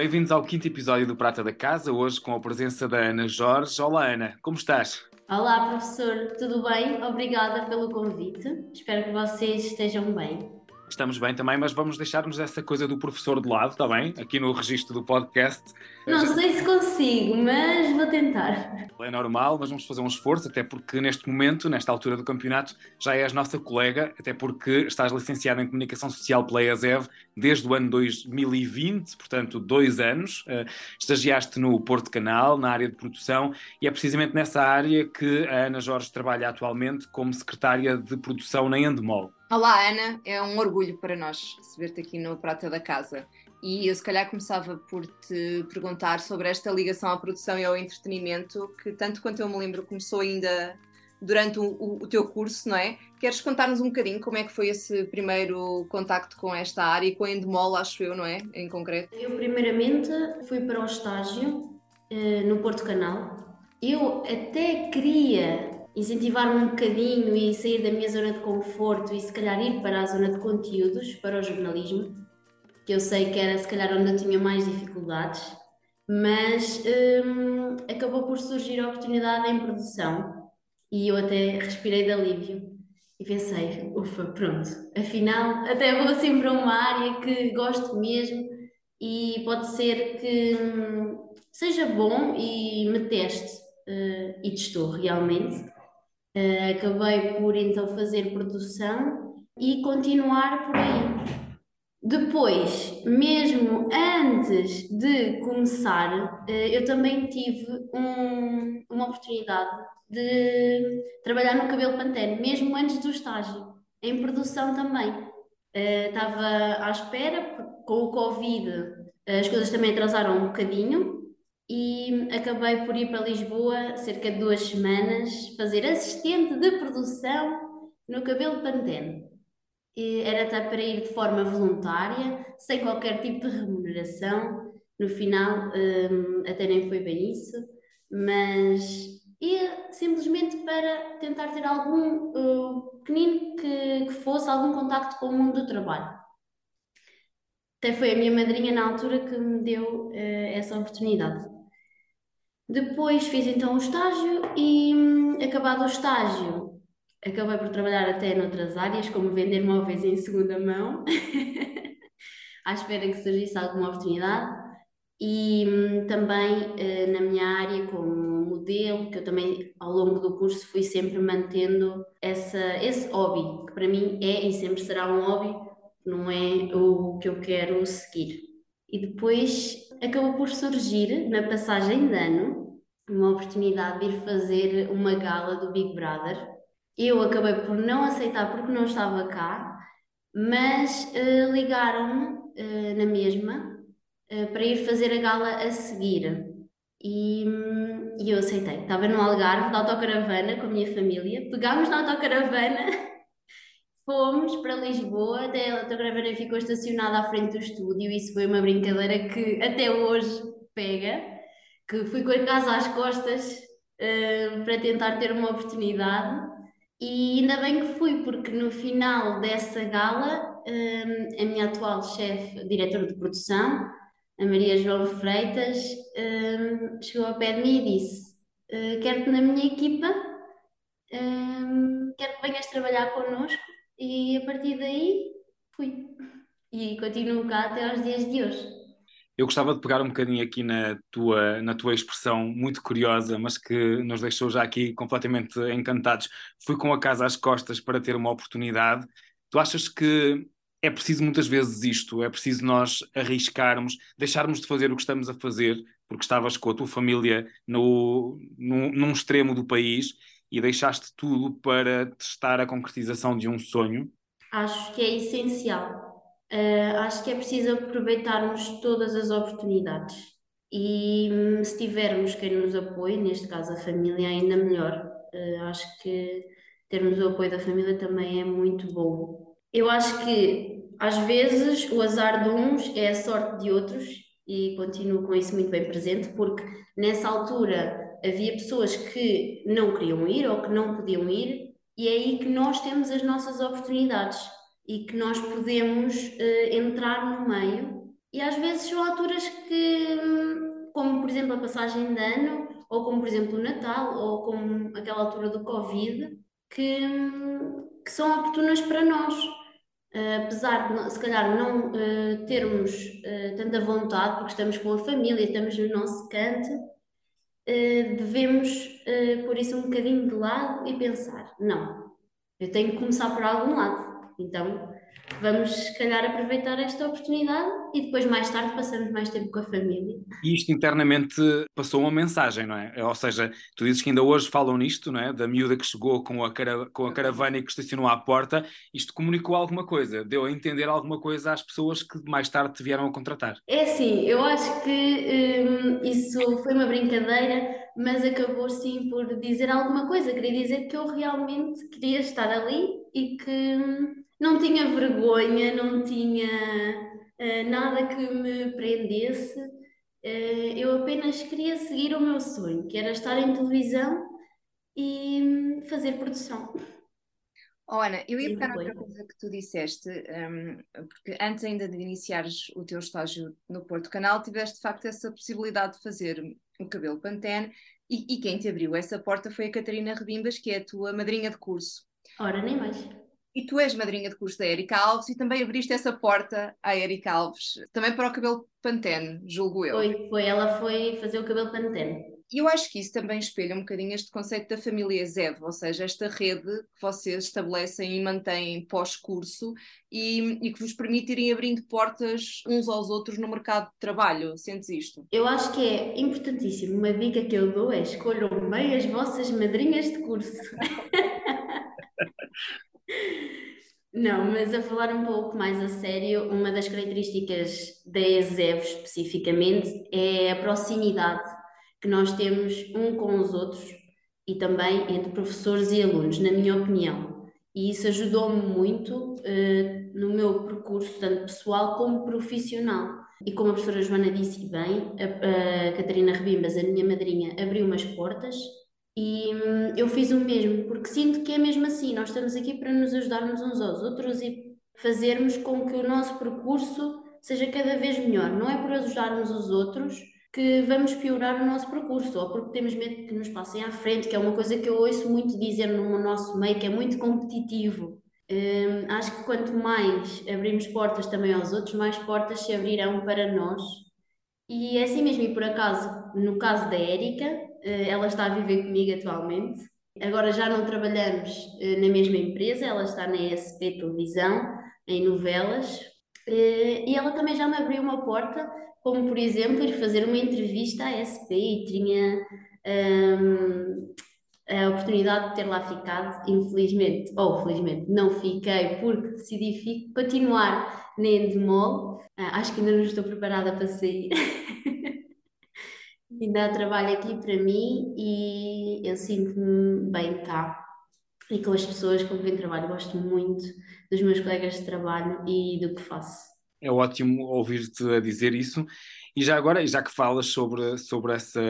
Bem-vindos ao quinto episódio do Prata da Casa, hoje com a presença da Ana Jorge. Olá, Ana, como estás? Olá, professor, tudo bem? Obrigada pelo convite. Espero que vocês estejam bem. Estamos bem também, mas vamos deixar-nos essa coisa do professor de lado, está bem? Aqui no registro do podcast. Não sei se consigo, mas vou tentar. É normal, mas vamos fazer um esforço, até porque neste momento, nesta altura do campeonato, já és nossa colega, até porque estás licenciada em Comunicação Social pela ESEV desde o ano 2020, portanto, dois anos. Uh, estagiaste no Porto Canal, na área de produção, e é precisamente nessa área que a Ana Jorge trabalha atualmente como secretária de produção na Endemol. Olá, Ana. É um orgulho para nós receber-te aqui no Prata da Casa. E eu, se calhar, começava por te perguntar sobre esta ligação à produção e ao entretenimento, que, tanto quanto eu me lembro, começou ainda durante o, o, teu curso, não é? Queres contar-nos um bocadinho como é que foi esse primeiro contacto com esta área e com a Endemol, acho eu, não é? Em concreto. Eu, primeiramente, fui para o estágio eh, no Porto Canal. Eu até queria incentivar-me um bocadinho e sair da minha zona de conforto e se calhar ir para a zona de conteúdos, para o jornalismo, que eu sei que era se calhar onde eu tinha mais dificuldades, mas hum, acabou por surgir a oportunidade em produção e eu até respirei de alívio e pensei, ufa, pronto, afinal até vou assim para uma área que gosto mesmo e pode ser que hum, seja bom e me teste uh, e testou realmente Uh, acabei por então fazer produção e continuar por aí. Depois, mesmo antes de começar, uh, eu também tive um, uma oportunidade de trabalhar no cabelo pantene, mesmo antes do estágio, em produção também. Estava à espera, com o Covid, as coisas também atrasaram um bocadinho, e acabei por ir para Lisboa cerca de duas semanas fazer assistente de produção no cabelo Pantene. Era até para ir de forma voluntária, sem qualquer tipo de remuneração. No final, um, até nem foi bem isso, mas ia simplesmente para tentar ter algum uh, pequenino que, que fosse algum contacto com o mundo do trabalho. Até foi a minha madrinha na altura que me deu uh, essa oportunidade. Depois fiz então o estágio e, hum, acabado o estágio, acabei por trabalhar até noutras áreas, como vender móveis em segunda mão, à espera que surgisse alguma oportunidade. E hum, também eh, na minha área como modelo, que eu também ao longo do curso fui sempre mantendo essa, esse hobby, que para mim é e sempre será um hobby, não é o que eu quero seguir. E depois acabou por surgir, na passagem de ano, uma oportunidade de ir fazer uma gala do Big Brother. Eu acabei por não aceitar porque não estava cá, mas uh, ligaram-me uh, na mesma uh, para ir fazer a gala a seguir. E, um, e eu aceitei. Estava no Algarve, de autocaravana, com a minha família. Pegámos na autocaravana Fomos para Lisboa, até a autocaravana ficou estacionada à frente do estúdio. Isso foi uma brincadeira que até hoje pega. Que fui com a casa às costas para tentar ter uma oportunidade. E ainda bem que fui, porque no final dessa gala, um, a minha atual chefe, diretora de produção, a Maria João Freitas, um, chegou ao pé de mim e disse: uh, Quero-te na minha equipa, um, quero que venhas trabalhar connosco e a partir daí fui. E continuo cá até aos dias de hoje. Eu gostava de pegar um bocadinho aqui na tua, na tua expressão muito curiosa, mas que nos deixou já aqui completamente encantados. Fui com a casa às costas para ter uma oportunidade. Tu achas que é preciso muitas vezes isto? É preciso nós arriscarmos, deixarmos de fazer o que estamos a fazer, porque estavas com a tua família no, no, num extremo do país e deixaste tudo para testar a concretização de um sonho? Acho que é essencial. Uh, acho que é preciso aproveitarmos todas as oportunidades e hum, se tivermos quem nos apoie, neste caso a família, ainda melhor. Uh, acho que termos o apoio da família também é muito bom. Eu acho que às vezes o azar de uns é a sorte de outros e continuo com isso muito bem presente, porque nessa altura havia pessoas que não queriam ir ou que não podiam ir, e é aí que nós temos as nossas oportunidades e que nós podemos uh, entrar no meio. E às vezes são alturas que, hum, como por exemplo a passagem de ano, ou como por exemplo o Natal, ou como aquela altura do Covid, que, hum, que são oportunas para nós. Uh, apesar de se calhar não uh, termos tanta vontade, porque estamos com a família, estamos no nosso canto, devemos pôr isso um bocadinho de lado e pensar: não, eu tenho que começar por algum lado. Então vamos, se calhar, aproveitar esta oportunidade e depois, mais tarde, passamos mais tempo com a família. E isto internamente passou uma mensagem, não é? Ou seja, tu dizes que ainda hoje falam nisto, não é? Da miúda que chegou com a, cara, com a caravana e que estacionou à porta. Isto comunicou alguma coisa? Deu a entender alguma coisa às pessoas que mais tarde te vieram a contratar? É sim, eu acho que hum, isso foi uma brincadeira, mas acabou sim por dizer alguma coisa. Queria dizer que eu realmente queria estar ali e que hum, não tinha vergonha, não tinha uh, nada que me prendesse. Uh, eu apenas queria seguir o meu sonho, que era estar em televisão e um, fazer produção. Oh, Ana, eu ia pegar outra coisa que tu disseste, um, porque antes ainda de iniciares o teu estágio no Porto Canal, tiveste de facto essa possibilidade de fazer o cabelo Pantene e, e quem te abriu essa porta foi a Catarina Rebimbas, que é a tua madrinha de curso. Ora, nem mais. E tu és madrinha de curso da Erika Alves e também abriste essa porta à Erika Alves, também para o cabelo Pantene, julgo eu. Foi, foi, ela foi fazer o cabelo Pantene. E eu acho que isso também espelha um bocadinho este conceito da família ZEV, ou seja, esta rede que vocês estabelecem e mantêm pós-curso e, e, que vos permite irem abrindo portas uns aos outros no mercado de trabalho. Sentes isto? Eu acho que é importantíssimo. Uma dica que eu dou é escolham bem as vossas madrinhas de curso. Não, mas a falar um pouco mais a sério, uma das características da ESEV especificamente é a proximidade que nós temos um com os outros e também entre professores e alunos, na minha opinião. E isso ajudou-me muito uh, no meu percurso, tanto pessoal como profissional. E como a professora Joana disse bem, a, a Catarina Rebimbas, a minha madrinha, abriu umas portas e hum, eu fiz o mesmo, porque sinto que é mesmo assim, nós estamos aqui para nos ajudarmos uns aos outros e fazermos com que o nosso percurso seja cada vez melhor. Não é por ajudarmos os outros que vamos piorar o nosso percurso, ou porque temos medo que nos passem à frente, que é uma coisa que eu ouço muito dizer no nosso meio, que é muito competitivo. Hum, acho que quanto mais abrimos portas também aos outros, mais portas se abrirão para nós. E é assim mesmo, e por acaso, no caso da Érica, ela está a viver comigo atualmente. Agora já não trabalhamos eh, na mesma empresa, ela está na ESP Televisão, em novelas, eh, e ela também já me abriu uma porta, como por exemplo ir fazer uma entrevista à ESP e tinha um, a oportunidade de ter lá ficado, infelizmente, ou felizmente, não fiquei porque decidi continuar na Endemol. Ah, acho que ainda não estou preparada para sair. dá trabalho aqui para mim e eu sinto-me bem cá e com as pessoas com quem trabalho. Gosto muito dos meus colegas de trabalho e do que faço. É ótimo ouvir-te a dizer isso. E já agora, já que falas sobre, sobre essa,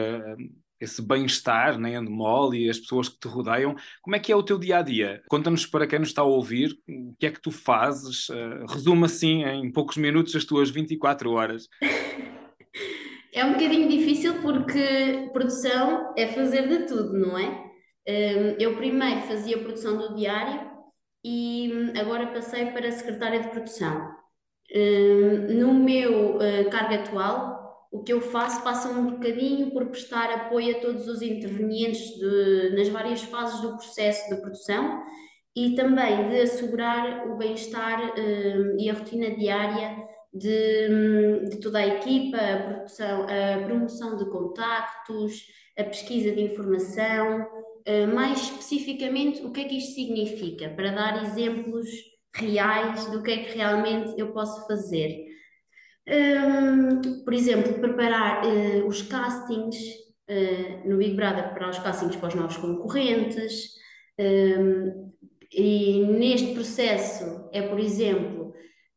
esse bem-estar na né, Endemol e as pessoas que te rodeiam, como é que é o teu dia a dia? Conta-nos para quem nos está a ouvir o que é que tu fazes. Uh, resume assim em poucos minutos as tuas 24 horas. É um bocadinho difícil porque produção é fazer de tudo, não é? Hum, eu primeiro fazia produção do diário e hum, agora passei para secretária de produção. Hum, no meu uh, cargo atual, o que eu faço passa um bocadinho por prestar apoio a todos os intervenientes de, nas várias fases do processo de produção e também de assegurar o bem-estar e a rotina diária de, de toda a equipa, a, produção, a promoção de contactos, a pesquisa de informação, uh, mais especificamente o que é que isto significa, para dar exemplos reais do que é que realmente eu posso fazer. Um, por exemplo, preparar uh, os castings uh, no Big Brother, preparar os castings para os novos concorrentes. Um, e neste processo é, por exemplo,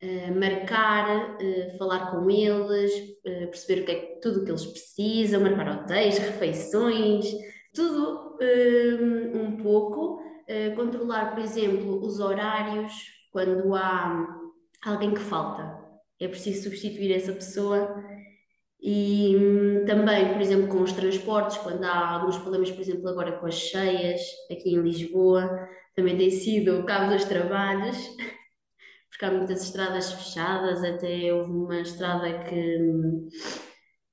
uh, marcar, falar com eles, perceber o que é, tudo o que eles precisam, marcar hotéis, refeições, tudo um, um pouco. controlar, por exemplo, os horários quando há alguém que falta é preciso substituir essa pessoa. E hum, também, por exemplo, com os transportes, quando há alguns problemas, por exemplo, agora com as cheias aqui em Lisboa, também tem sido o cabo dos trabalhos, porque há muitas estradas fechadas, até houve uma estrada que,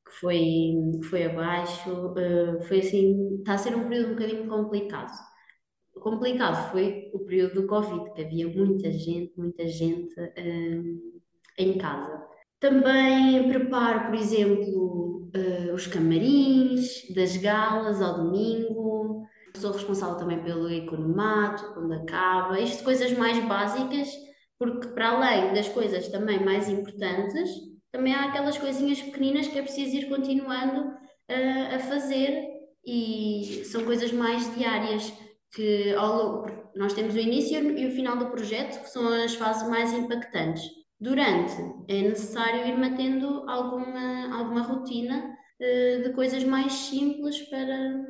que, foi, que foi abaixo. Uh, foi assim, está a ser um período um bocadinho complicado. complicado foi o período do Covid, que havia muita gente, muita gente. Uh, em casa. Também preparo, por exemplo, uh, os camarins das galas ao domingo. Sou responsável também pelo economato, quando acaba. Isto coisas mais básicas, porque para além das coisas também mais importantes, também há aquelas coisinhas pequeninas que é preciso ir continuando uh, a fazer e são coisas mais diárias que ao, nós temos o início e o final do projeto, que são as fases mais impactantes. Durante, é necessário ir mantendo alguma, alguma rotina uh, de coisas mais simples para,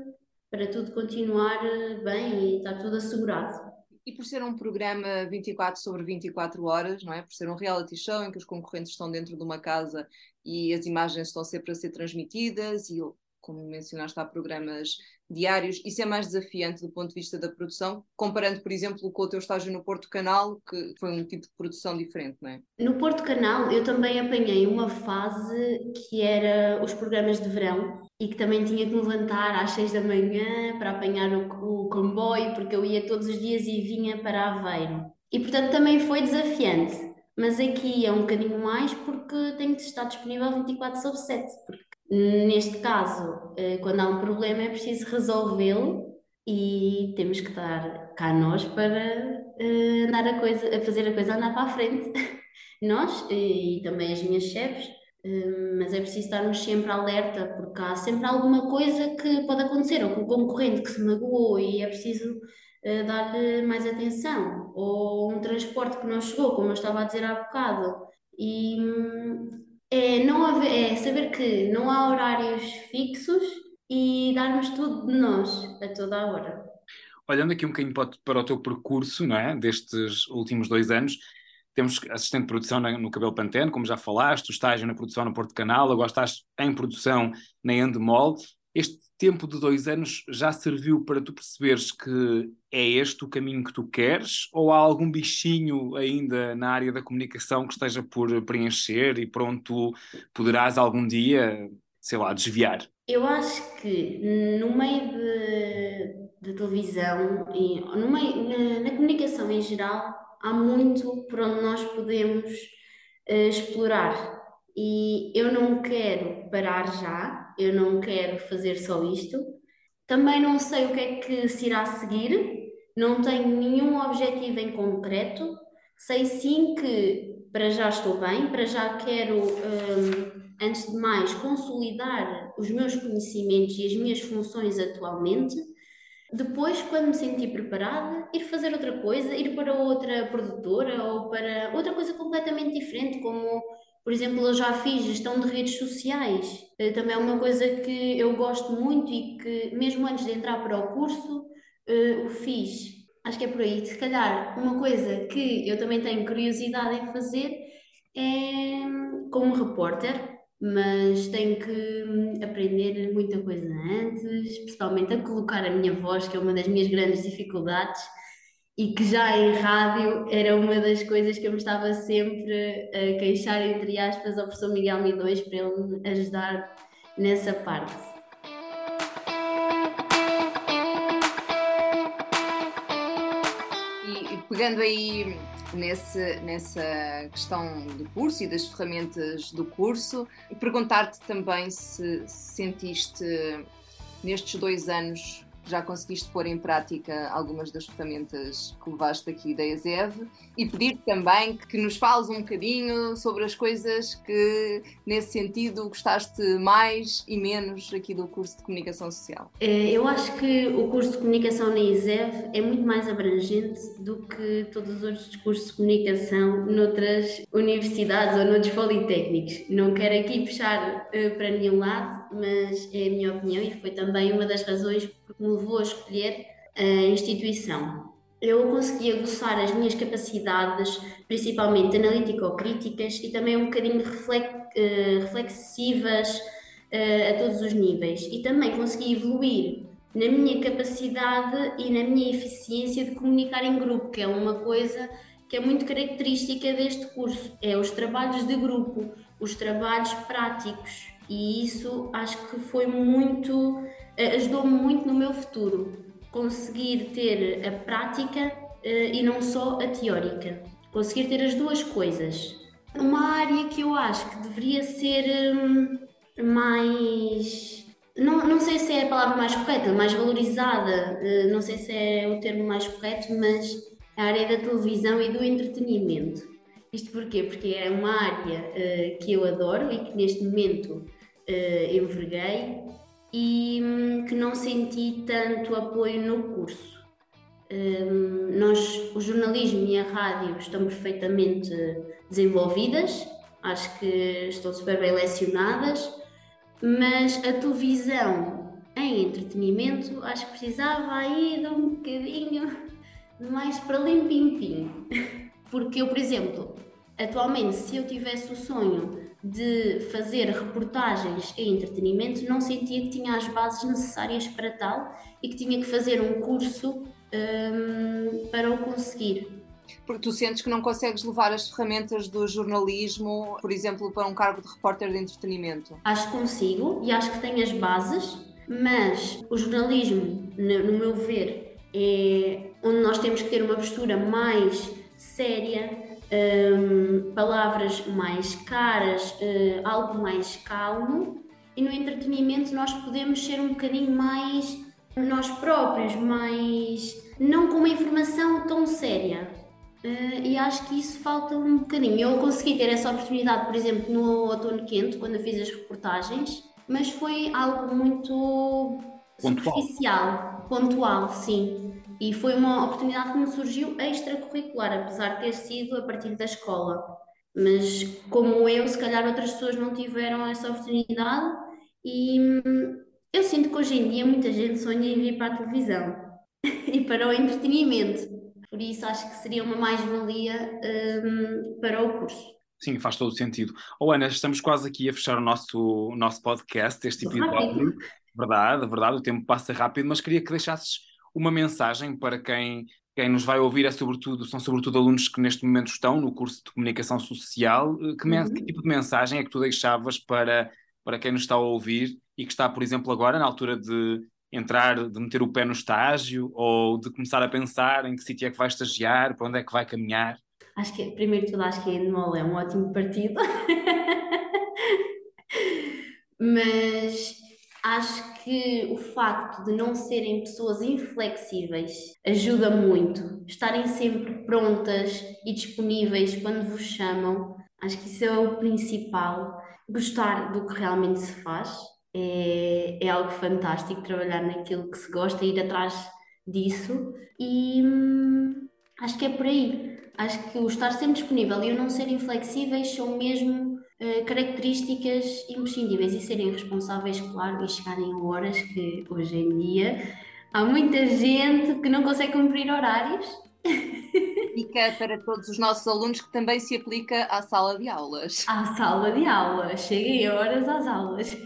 para tudo continuar eh, bem e estar tudo assegurado. E por ser um programa 24 sobre 24 horas, não é? Por ser um reality show em que os concorrentes estão dentro de uma casa e as imagens estão sempre a ser transmitidas e como mencionaste, há programas diários. Isso é mais desafiante do ponto de vista da produção, comparando, por exemplo, com o teu estágio no Porto Canal, que foi um tipo de produção diferente, não é? No Porto Canal, eu também apanhei uma fase que era os programas de verão e que também tinha que me levantar às seis da manhã para apanhar o, o comboio, porque eu ia todos os dias e vinha para Aveiro. E portanto também foi desafiante. Mas aqui é um bocadinho mais porque tenho de estar disponível 24 sobre 7, porque Neste caso, eh, quando há um problema, é preciso resolvê-lo e temos que estar cá nós para uh, andar a coisa, a fazer a coisa andar para a frente. nós e, também as minhas chefes, mas é preciso estarmos sempre alerta, porque há sempre alguma coisa que pode acontecer, ou com o concorrente que se magoou e é preciso uh, dar-lhe mais atenção, ou um transporte que não chegou, como eu estava a dizer há bocado. E hum, é, não haver, é saber que não há horários fixos e darmos tudo de nós a toda a hora. Olhando aqui um bocadinho para o teu percurso, não é? Destes últimos dois anos, temos assistente de produção no Cabelo Pantene, como já falaste, o estágio na produção no Porto Canal, agora estás em produção na Endemol. Este tempo de dois anos já serviu para tu perceberes que é este o caminho que tu queres? Ou há algum bichinho ainda na área da comunicação que esteja por preencher e pronto, poderás algum dia, sei lá, desviar? Eu acho que no meio de, de televisão e no meio, na, na, comunicação em geral há muito por onde nós podemos uh, explorar e eu não quero parar já, eu não quero fazer só isto. Também não sei o que é que se irá seguir, não tenho nenhum objetivo em concreto. Sei sim que para já estou bem, para já quero, um, antes de mais, consolidar os meus conhecimentos e as minhas funções atualmente. Depois, quando me sentir preparada, ir fazer outra coisa, ir para outra produtora ou para outra coisa completamente diferente, como por exemplo, eu já fiz gestão de redes sociais, eh, também é uma coisa que eu gosto muito e que, mesmo antes de entrar para o curso, uh, o fiz. Acho que é por aí. Se calhar, uma coisa que eu também tenho curiosidade em fazer é como repórter, mas tenho que hum, aprender muita coisa antes, principalmente a colocar a minha voz, que é uma das minhas grandes dificuldades e que já em rádio era uma das coisas que eu me estava sempre a queixar, entre aspas, ao professor Miguel Midões para ele me ajudar nessa parte. Pegando aí nesse, nessa questão do curso e das ferramentas do curso, perguntar-te também se sentiste nestes dois anos já conseguiste pôr em prática algumas das ferramentas que levaste aqui da ESEV e pedir também que nos fales um bocadinho sobre as coisas que, nesse sentido, gostaste mais e menos aqui do curso de Comunicação Social. Eh, eu acho que o curso de Comunicação na ESEV é muito mais abrangente do que todos os outros cursos de comunicação noutras universidades ou noutros politécnicos. Não quero aqui puxar uh, para nenhum lado, mas é a minha opinião e foi também uma das razões me levou a escolher a instituição. Eu consegui aguçar as minhas capacidades, principalmente analítico-críticas e também um bocadinho eh, reflexivas eh, a todos os níveis. E também consegui evoluir na minha capacidade e na minha eficiência de comunicar em grupo, que é uma coisa que é muito característica deste curso, é os trabalhos de grupo, os trabalhos práticos. E isso acho que foi muito ajudou-me muito no meu futuro. Conseguir ter a prática eh, e não só a teórica. Conseguir ter as duas coisas. Uma área que eu acho que deveria ser hum, mais. Não, não sei se é a palavra mais correta, mais valorizada, eh, não sei se é o termo mais correto, mas a área da televisão e do entretenimento. Isto porquê? Porque é uma área que eu adoro e que neste momento enverguei e hum, que não senti tanto apoio no curso. Um, nós, o jornalismo e a rádio estão perfeitamente desenvolvidas, acho que estão super bem lecionadas, mas a televisão em entretenimento acho que precisava aí de um bocadinho mais para limpim-pim. Porque eu, por exemplo, atualmente, se eu tivesse o sonho de fazer reportagens em entretenimento, não sentia que tinha as bases necessárias para tal e que tinha que fazer um curso um, para o conseguir. Porque tu sentes que não consegues levar as ferramentas do jornalismo, por exemplo, para um cargo de repórter de entretenimento? Acho que consigo e acho que tenho as bases, mas o jornalismo, no meu ver, é onde nós temos que ter uma postura mais séria, um, palavras mais caras, uh, algo mais calmo, e no entretenimento nós podemos ser um bocadinho mais nós próprios, mais não com uma informação tão séria. Uh, e acho que isso falta um bocadinho. Eu consegui ter essa oportunidade, por exemplo, no Outono Quente, quando eu fiz as reportagens, mas foi algo muito pontual. superficial, pontual, sim. E foi uma oportunidade que me surgiu extracurricular, apesar de ter sido a partir da escola. Mas como eu, se calhar outras pessoas não tiveram essa oportunidade e hum, eu sinto que hoje em dia muita gente sonha em vir para a televisão e para o entretenimento. Por isso acho que seria uma mais-valia um, para o curso. Sim, faz todo o sentido. Oh, Ana, estamos quase aqui a fechar o nosso, o nosso podcast, este episódio. Verdade, verdade, o tempo passa rápido, mas queria que deixasses uma mensagem para quem, quem nos vai ouvir é sobretudo, são sobretudo alunos que neste momento estão no curso de comunicação social. Eh, que, uhum. que, tipo de mensagem é que tu deixavas para, para quem nos está a ouvir e que está, por exemplo, agora na altura de entrar, de meter o pé no estágio ou de começar a pensar em que sítio é que vai estagiar, para onde é que vai caminhar? Acho que, primeiro de tudo, acho que a Endemol é um ótimo partido. Mas Acho que o facto de não serem pessoas inflexíveis ajuda muito. Estarem sempre prontas e disponíveis quando vos chamam, acho que isso é o principal. Gostar do que realmente se faz é, é algo fantástico. Trabalhar naquilo que se gosta, ir atrás disso e hum, acho que é por aí. Acho que o estar sempre disponível e o não ser inflexíveis são mesmo eh, características imprescindíveis e serem responsáveis, claro, e chegarem a horas que hoje em dia há muita gente que não consegue cumprir horários. Fica para todos os nossos alunos que também se aplica à sala de aulas. À sala de aulas, cheguem a horas às aulas.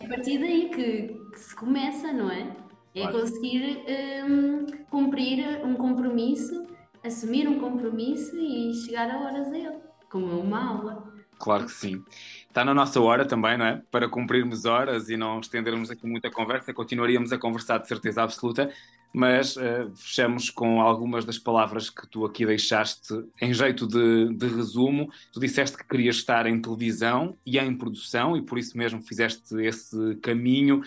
É a partir daí que, que se começa, não é? É claro. conseguir um, cumprir um compromisso, assumir um compromisso e chegar a horas a ele como uma aula. Claro que sim. Está na nossa hora também, não é? Para cumprirmos horas e não estendermos aqui muita conversa, continuaríamos a conversar de certeza absoluta, mas uh, fechamos com algumas das palavras que tu aqui deixaste em jeito de, de, resumo. Tu disseste que querias estar em televisão e em produção e por isso mesmo fizeste esse caminho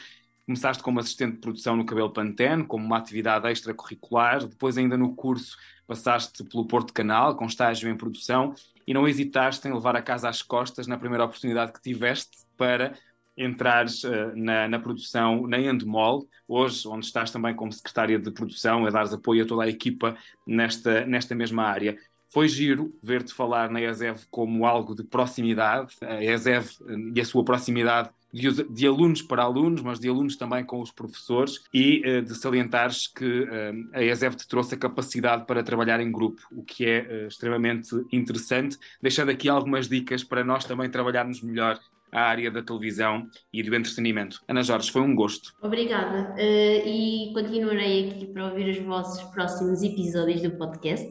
Começaste como assistente de produção no Cabelo Pantene, como uma atividade extracurricular, depois ainda no curso passaste pelo Porto Canal, com estágio em produção, e não hesitaste em levar a casa às costas na primeira oportunidade que tiveste para entrares uh, na, na, produção na Endemol, hoje, onde estás também como secretária de produção, a dares apoio a toda a equipa nesta, nesta mesma área. Foi giro ver-te falar na ESEV como algo de proximidade, a ESEV eh, e a sua proximidade de, de, alunos para alunos, mas de alunos também com os professores, e uh, de salientares que uh, a ESEV te trouxe a capacidade para trabalhar em grupo, o que é uh, extremamente interessante, deixando aqui algumas dicas para nós também trabalharmos melhor a área da televisão e do entretenimento. Ana Jorge, foi um gosto. Obrigada. E continuarei aqui para ouvir os vossos próximos episódios do podcast,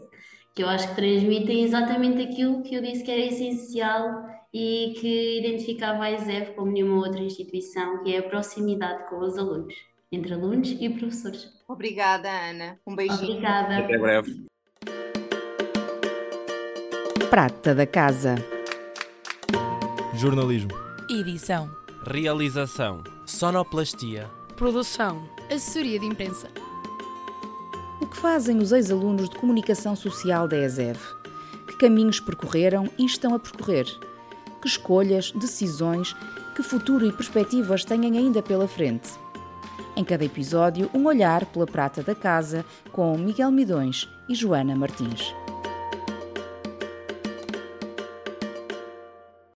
que eu acho que transmitem exatamente aquilo que eu disse que era essencial e que identificava a ESEV como nenhuma outra instituição, que é a proximidade com os alunos, entre alunos e professores. Obrigada, Ana. Um beijinho. Obrigada. Até breve. Prata da Casa. Jornalismo. Edição. Realização. Sonoplastia. Produção. Assessoria de imprensa. O que fazem os ex-alunos de comunicação social da ESEV? Que caminhos percorreram e estão a percorrer? Que escolhas, decisões, que futuro e perspectivas têm ainda pela frente? Em cada episódio, um olhar pela prata da casa com Miguel Midões e Joana Martins.